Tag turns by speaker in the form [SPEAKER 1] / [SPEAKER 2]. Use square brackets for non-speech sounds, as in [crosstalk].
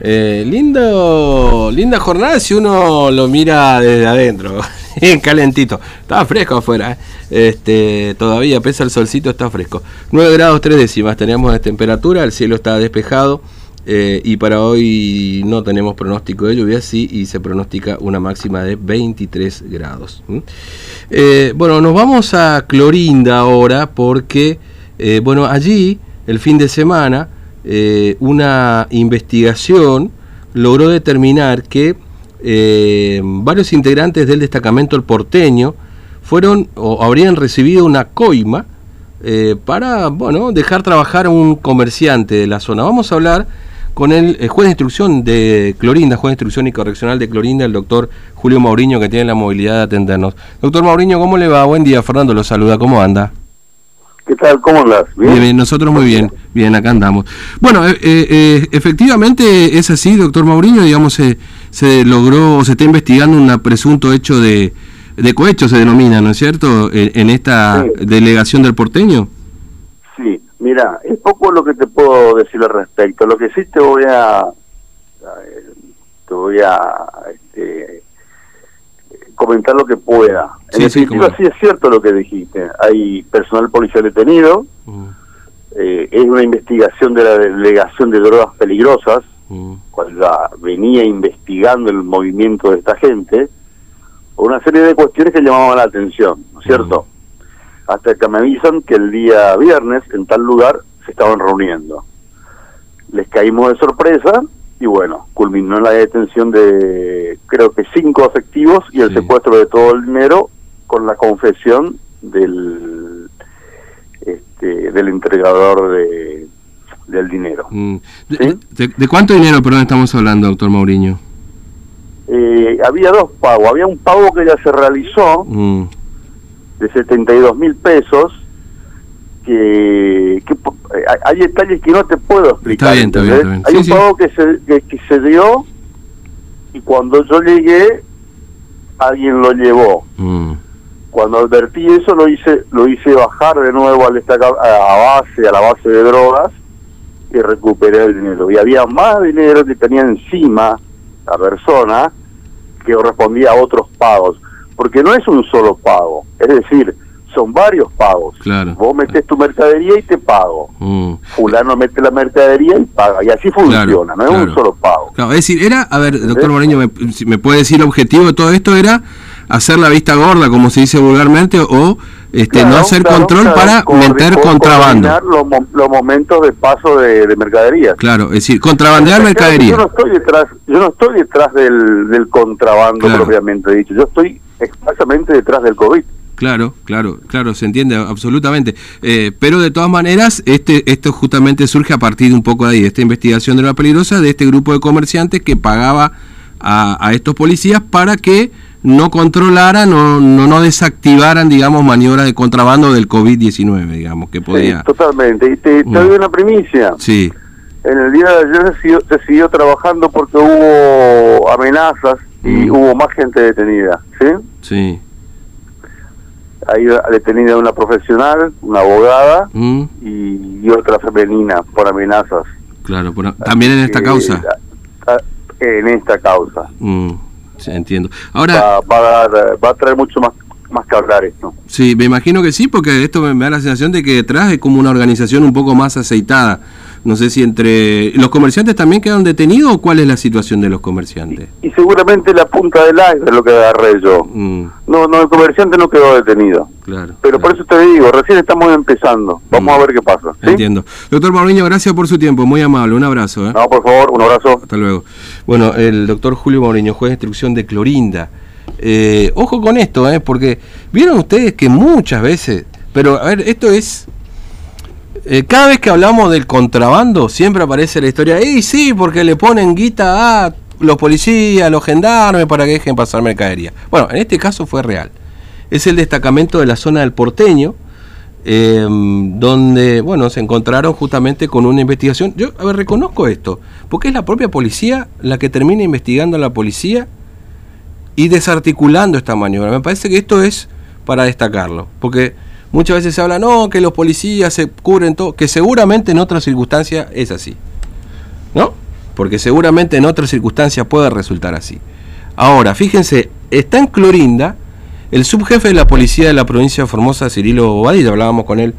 [SPEAKER 1] Eh, lindo, linda jornada si uno lo mira desde adentro, [laughs] calentito. Estaba fresco afuera, ¿eh? este, todavía pesa el solcito, está fresco. 9 grados 3 décimas teníamos de temperatura, el cielo está despejado eh, y para hoy no tenemos pronóstico de lluvia, sí, y se pronostica una máxima de 23 grados. bueno, nos vamos a Clorinda ahora porque, bueno, allí el fin de semana eh, una investigación logró determinar que eh, varios integrantes del destacamento El Porteño fueron o habrían recibido una coima eh, para bueno, dejar trabajar a un comerciante de la zona. Vamos a hablar con el, juez de instrucción de Clorinda, juez de instrucción y correccional de Clorinda, el doctor Julio Mauriño, que tiene la movilidad de atendernos. Doctor Mauriño, ¿cómo le va? Buen día, Fernando lo saluda, ¿cómo anda?
[SPEAKER 2] ¿Qué tal? ¿Cómo andas?
[SPEAKER 1] ¿Bien? Bien, nosotros muy bien. Bien, acá andamos. Bueno, eh, eh, eh, efectivamente es así, doctor Mauriño, digamos, se, se logró, se está investigando un presunto hecho de, de cohecho, se denomina, ¿no es cierto?, en, esta delegación del porteño.
[SPEAKER 2] Sí, mira, es poco lo que te puedo decir al respecto. Lo que sí te voy a... Te voy a... Este, comentar lo que pueda. En sí, sí, sí es cierto lo que dijiste. Hay personal policial detenido, mm. eh, es una investigación de la delegación de drogas peligrosas, mm. cuando venía investigando el movimiento de esta gente, por una serie de cuestiones que llamaban la atención, ¿no es cierto? Mm. Hasta que me avisan que el día viernes en tal lugar se estaban reuniendo. Les caímos de sorpresa y bueno, culminó la detención de creo que cinco efectivos y el secuestro de todo el dinero con la confesión del este, del entregador de del dinero.
[SPEAKER 1] Mm. De, cuánto dinero, perdón, estamos hablando, doctor Mauriño?
[SPEAKER 2] Eh, había dos pagos. Había un pago que ya se realizó mm. de 72 mil pesos que, que eh, hay detalles que no te puedo explicar.
[SPEAKER 1] Está bien, está bien,
[SPEAKER 2] Hay un pago que se, que, se dio y cuando yo llegué alguien lo llevó. Mm. Cuando advertí eso lo hice lo hice bajar de nuevo al a la base a la base de drogas y recuperé el dinero. Y había más dinero que tenía encima la persona que correspondía a otros pagos, porque no es un solo pago, es decir, son varios pagos.
[SPEAKER 1] Claro.
[SPEAKER 2] Vos metes tu mercadería y te pago. Mm. Fulano mete la mercadería y paga. Y así funciona, no es un solo pago.
[SPEAKER 1] Claro, es decir, era, a ver, doctor Moreño, me, me, puede decir el objetivo de todo esto era hacer la vista gorda, como se dice vulgarmente, o este, no hacer control para meter contrabando.
[SPEAKER 2] Los, los, momentos de paso de, mercadería.
[SPEAKER 1] Claro, es decir, contrabandear mercadería.
[SPEAKER 2] Yo no estoy detrás, yo no estoy detrás del, del contrabando propiamente dicho, yo estoy exactamente detrás del COVID.
[SPEAKER 1] Claro, claro, claro, se entiende absolutamente. Eh, pero de todas maneras, este, esto justamente surge a partir de un poco de ahí, de esta investigación de la peligrosa, de este grupo de comerciantes que pagaba a, estos policías para que no controlaran o no, no desactivaran, digamos, maniobras de contrabando del COVID-19, digamos, que podía...
[SPEAKER 2] Sí, totalmente. Y te, doy mm. una primicia.
[SPEAKER 1] Sí.
[SPEAKER 2] En el día de ayer se siguió, se siguió trabajando porque hubo amenazas y mm. hubo más gente detenida, ¿sí?
[SPEAKER 1] Sí
[SPEAKER 2] hay detenida una profesional, una abogada mm. y, otra femenina por amenazas.
[SPEAKER 1] Claro, también en esta causa.
[SPEAKER 2] En esta causa.
[SPEAKER 1] Mm, entiendo. Ahora
[SPEAKER 2] va, va, a traer mucho más más que hablar esto.
[SPEAKER 1] Sí, me imagino que sí, porque esto me da la sensación de que detrás es como una organización un poco más aceitada. No sé si entre... ¿Los comerciantes también quedaron detenidos o cuál es la situación de los comerciantes?
[SPEAKER 2] Y, seguramente la punta del iceberg es lo que agarré yo. Mm. No, no, el comerciante no quedó detenido.
[SPEAKER 1] Claro.
[SPEAKER 2] Pero por eso te digo, recién estamos empezando. Vamos mm. a ver qué pasa.
[SPEAKER 1] Entiendo. Doctor Mauriño, gracias por su tiempo. Muy amable. Un abrazo. ¿eh?
[SPEAKER 2] No, por favor, un abrazo.
[SPEAKER 1] Hasta luego. Bueno, el doctor Julio Mauriño, juez de instrucción de Clorinda. Eh, ojo con esto, ¿eh? porque vieron ustedes que muchas veces, pero a ver, esto es eh, cada vez que hablamos del contrabando, siempre aparece la historia, y sí, porque le ponen guita a los policías, los gendarmes para que dejen pasar mercadería. Bueno, en este caso fue real. Es el destacamento de la zona del porteño, em, donde, bueno, se encontraron justamente con una investigación. Yo, a ver, reconozco esto, porque es la propia policía la que termina investigando a la policía y desarticulando esta maniobra. Me parece que esto es para destacarlo, porque Muchas veces se habla, no, que los policías se cubren todo, que seguramente en otras circunstancias es así. ¿No? porque seguramente en otras circunstancias puede resultar así. Ahora, fíjense, está en Clorinda el subjefe de la policía de la provincia de Formosa, Cirilo Bobadilla, hablábamos con él